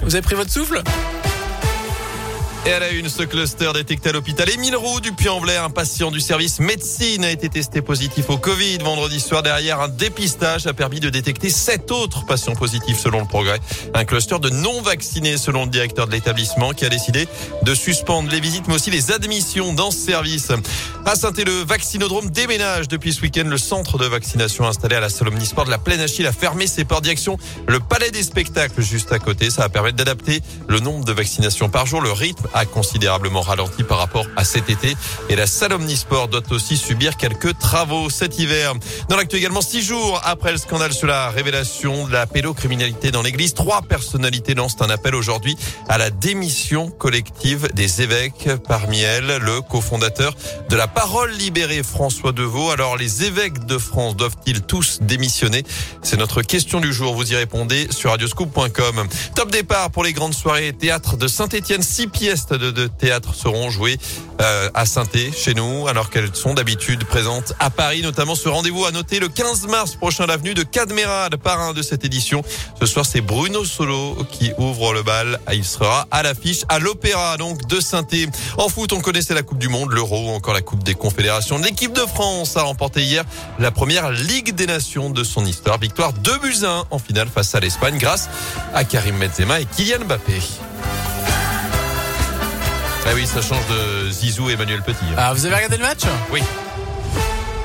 Vous avez pris votre souffle? Et à la une, ce cluster détecté à l'hôpital Émile Roux du Puy-en-Velay, un patient du service médecine a été testé positif au Covid. Vendredi soir, derrière un dépistage a permis de détecter sept autres patients positifs selon le progrès. Un cluster de non-vaccinés selon le directeur de l'établissement qui a décidé de suspendre les visites mais aussi les admissions dans ce service. À saint le vaccinodrome déménage depuis ce week-end. Le centre de vaccination installé à la salle Omnisport de la Plaine Achille a fermé ses portes d'action. Le palais des spectacles juste à côté. Ça va permettre d'adapter le nombre de vaccinations par jour, le rythme a considérablement ralenti par rapport à cet été. Et la salle Omnisport doit aussi subir quelques travaux cet hiver. Dans l'actu également, six jours après le scandale sur la révélation de la pédocriminalité dans l'église, trois personnalités lancent un appel aujourd'hui à la démission collective des évêques. Parmi elles, le cofondateur de la Parole libérée, François Deveau. Alors, les évêques de France doivent-ils tous démissionner? C'est notre question du jour. Vous y répondez sur radioscoop.com. Top départ pour les grandes soirées théâtre de Saint-Etienne. Six pièces de, théâtre seront jouées euh, à saint chez nous, alors qu'elles sont d'habitude présentes à Paris, notamment ce rendez-vous à noter le 15 mars prochain, l'avenue de Cadmerade, parrain de cette édition. Ce soir, c'est Bruno Solo qui ouvre le bal. Il sera à l'affiche à l'Opéra, donc de saint En foot, on connaissait la Coupe du Monde, l'Euro, encore la Coupe des Confédérations. L'équipe de France a remporté hier la première Ligue des Nations de son histoire. Victoire 2 buts 1 en finale face à l'Espagne grâce à Karim Benzema et Kylian Mbappé. Ah oui, ça change de Zizou et Emmanuel Petit. Ah, vous avez regardé le match? Oui.